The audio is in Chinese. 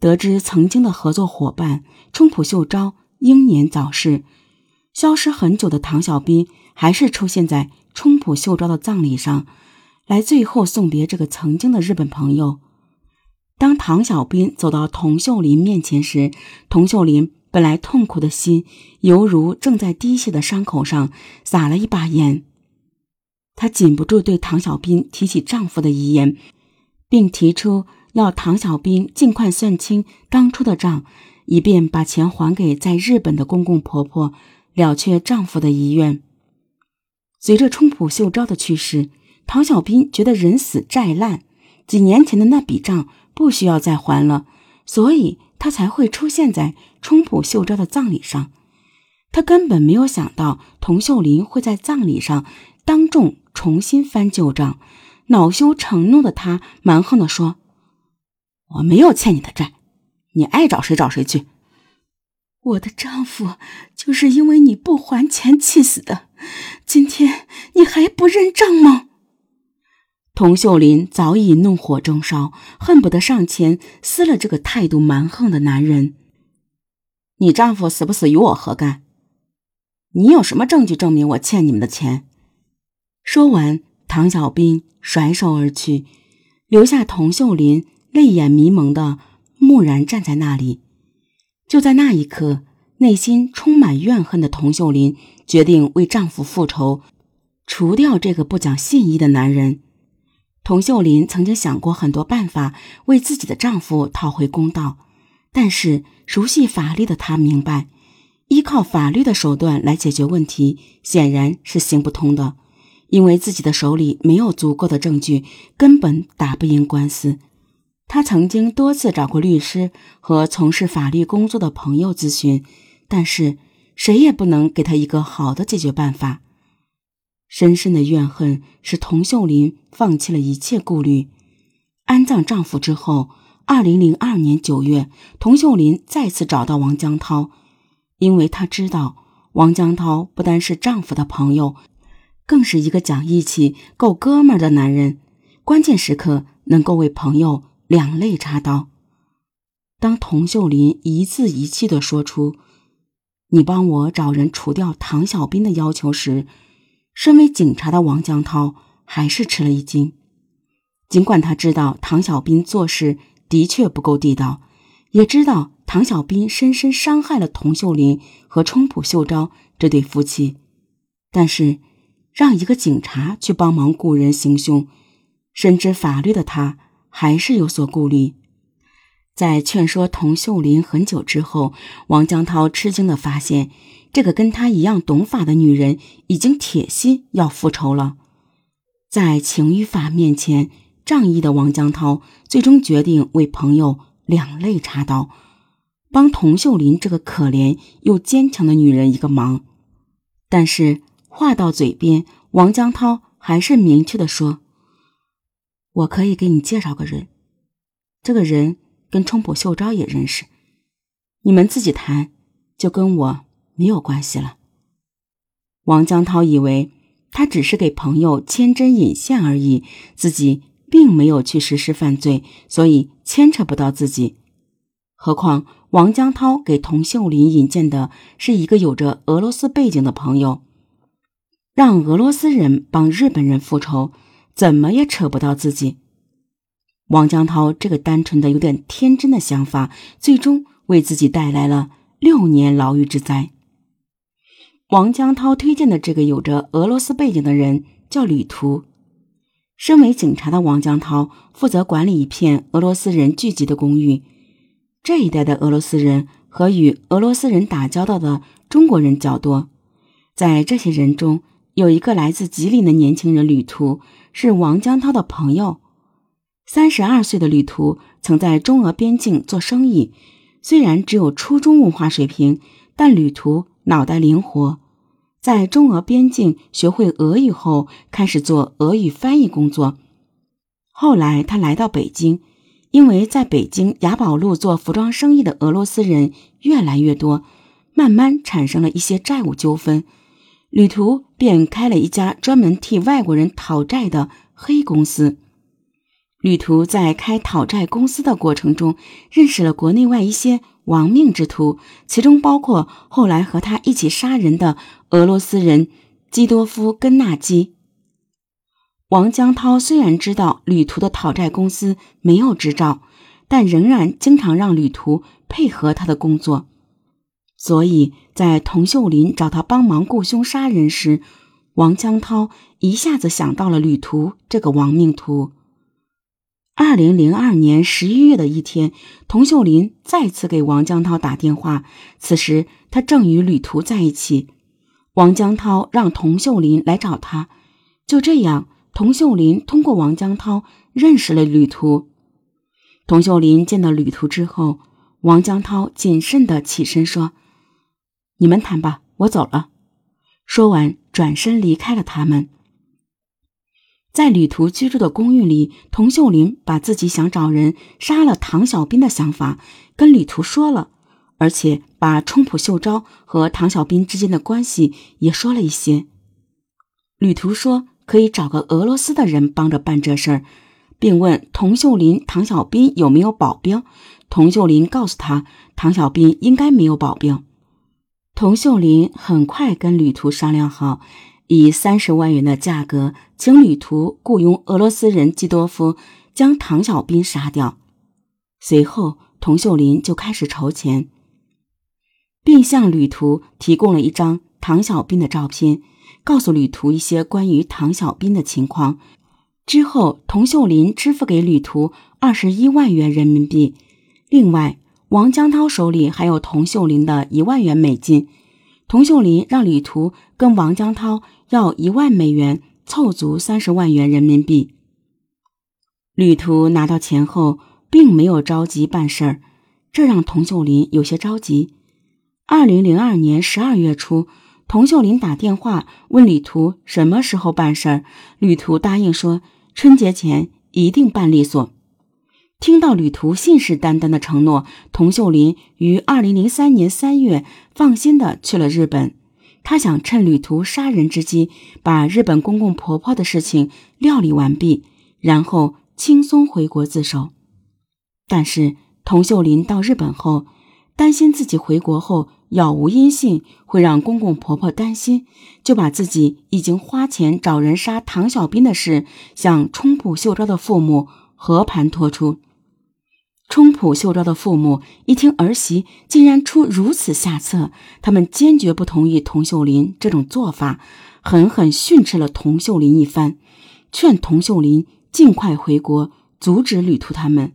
得知曾经的合作伙伴冲浦秀昭英年早逝，消失很久的唐小斌还是出现在冲浦秀昭的葬礼上，来最后送别这个曾经的日本朋友。当唐小斌走到童秀林面前时，童秀林本来痛苦的心，犹如正在滴血的伤口上撒了一把盐。她禁不住对唐小斌提起丈夫的遗言，并提出要唐小兵尽快算清当初的账，以便把钱还给在日本的公公婆婆，了却丈夫的遗愿。随着冲浦秀昭的去世，唐小兵觉得人死债烂，几年前的那笔账。不需要再还了，所以他才会出现在冲浦秀昭的葬礼上。他根本没有想到童秀林会在葬礼上当众重新翻旧账，恼羞成怒的他蛮横地说：“我没有欠你的债，你爱找谁找谁去。我的丈夫就是因为你不还钱气死的，今天你还不认账吗？”童秀林早已怒火中烧，恨不得上前撕了这个态度蛮横的男人。你丈夫死不死与我何干？你有什么证据证明我欠你们的钱？说完，唐小兵甩手而去，留下童秀林泪眼迷蒙的木然站在那里。就在那一刻，内心充满怨恨的童秀林决定为丈夫复仇，除掉这个不讲信义的男人。童秀林曾经想过很多办法为自己的丈夫讨回公道，但是熟悉法律的她明白，依靠法律的手段来解决问题显然是行不通的，因为自己的手里没有足够的证据，根本打不赢官司。她曾经多次找过律师和从事法律工作的朋友咨询，但是谁也不能给她一个好的解决办法。深深的怨恨使童秀林放弃了一切顾虑。安葬丈夫之后，二零零二年九月，童秀林再次找到王江涛，因为她知道王江涛不单是丈夫的朋友，更是一个讲义气、够哥们儿的男人。关键时刻能够为朋友两肋插刀。当童秀林一字一气的说出“你帮我找人除掉唐小兵”的要求时，身为警察的王江涛还是吃了一惊，尽管他知道唐小斌做事的确不够地道，也知道唐小斌深深伤害了童秀林和冲浦秀昭这对夫妻，但是让一个警察去帮忙雇人行凶，深知法律的他还是有所顾虑。在劝说童秀林很久之后，王江涛吃惊地发现。这个跟他一样懂法的女人已经铁心要复仇了，在情与法面前，仗义的王江涛最终决定为朋友两肋插刀，帮童秀林这个可怜又坚强的女人一个忙。但是话到嘴边，王江涛还是明确的说：“我可以给你介绍个人，这个人跟冲浦秀昭也认识，你们自己谈，就跟我。”没有关系了。王江涛以为他只是给朋友牵针引线而已，自己并没有去实施犯罪，所以牵扯不到自己。何况王江涛给童秀林引荐的是一个有着俄罗斯背景的朋友，让俄罗斯人帮日本人复仇，怎么也扯不到自己。王江涛这个单纯的、有点天真的想法，最终为自己带来了六年牢狱之灾。王江涛推荐的这个有着俄罗斯背景的人叫旅途。身为警察的王江涛负责管理一片俄罗斯人聚集的公寓。这一带的俄罗斯人和与俄罗斯人打交道的中国人较多。在这些人中，有一个来自吉林的年轻人旅途，是王江涛的朋友。三十二岁的旅途曾在中俄边境做生意，虽然只有初中文化水平，但旅途。脑袋灵活，在中俄边境学会俄语后，开始做俄语翻译工作。后来他来到北京，因为在北京雅宝路做服装生意的俄罗斯人越来越多，慢慢产生了一些债务纠纷。旅途便开了一家专门替外国人讨债的黑公司。旅途在开讨债公司的过程中，认识了国内外一些亡命之徒，其中包括后来和他一起杀人的俄罗斯人基多夫·根纳基。王江涛虽然知道旅途的讨债公司没有执照，但仍然经常让旅途配合他的工作。所以在童秀林找他帮忙雇凶杀人时，王江涛一下子想到了旅途这个亡命徒。二零零二年十一月的一天，童秀林再次给王江涛打电话，此时他正与旅途在一起。王江涛让童秀林来找他，就这样，童秀林通过王江涛认识了旅途。童秀林见到旅途之后，王江涛谨慎地起身说：“你们谈吧，我走了。”说完，转身离开了他们。在旅途居住的公寓里，童秀林把自己想找人杀了唐小兵的想法跟旅途说了，而且把冲浦秀昭和唐小兵之间的关系也说了一些。旅途说可以找个俄罗斯的人帮着办这事儿，并问童秀林唐小兵有没有保镖。童秀林告诉他，唐小兵应该没有保镖。童秀林很快跟旅途商量好。以三十万元的价格，请旅途雇佣俄罗斯人基多夫将唐小兵杀掉。随后，童秀林就开始筹钱，并向旅途提供了一张唐小兵的照片，告诉旅途一些关于唐小兵的情况。之后，童秀林支付给旅途二十一万元人民币。另外，王江涛手里还有童秀林的一万元美金。童秀林让旅途跟王江涛。要一万美元凑足三十万元人民币。旅途拿到钱后，并没有着急办事儿，这让童秀林有些着急。二零零二年十二月初，童秀林打电话问旅途什么时候办事儿，旅途答应说春节前一定办利索。听到旅途信誓旦旦的承诺，童秀林于二零零三年三月放心的去了日本。他想趁旅途杀人之机，把日本公公婆婆的事情料理完毕，然后轻松回国自首。但是童秀林到日本后，担心自己回国后杳无音信会让公公婆婆担心，就把自己已经花钱找人杀唐小兵的事向冲浦秀昭的父母和盘托出。冲浦秀昭的父母一听儿媳竟然出如此下策，他们坚决不同意童秀林这种做法，狠狠训斥了童秀林一番，劝童秀林尽快回国，阻止旅途他们。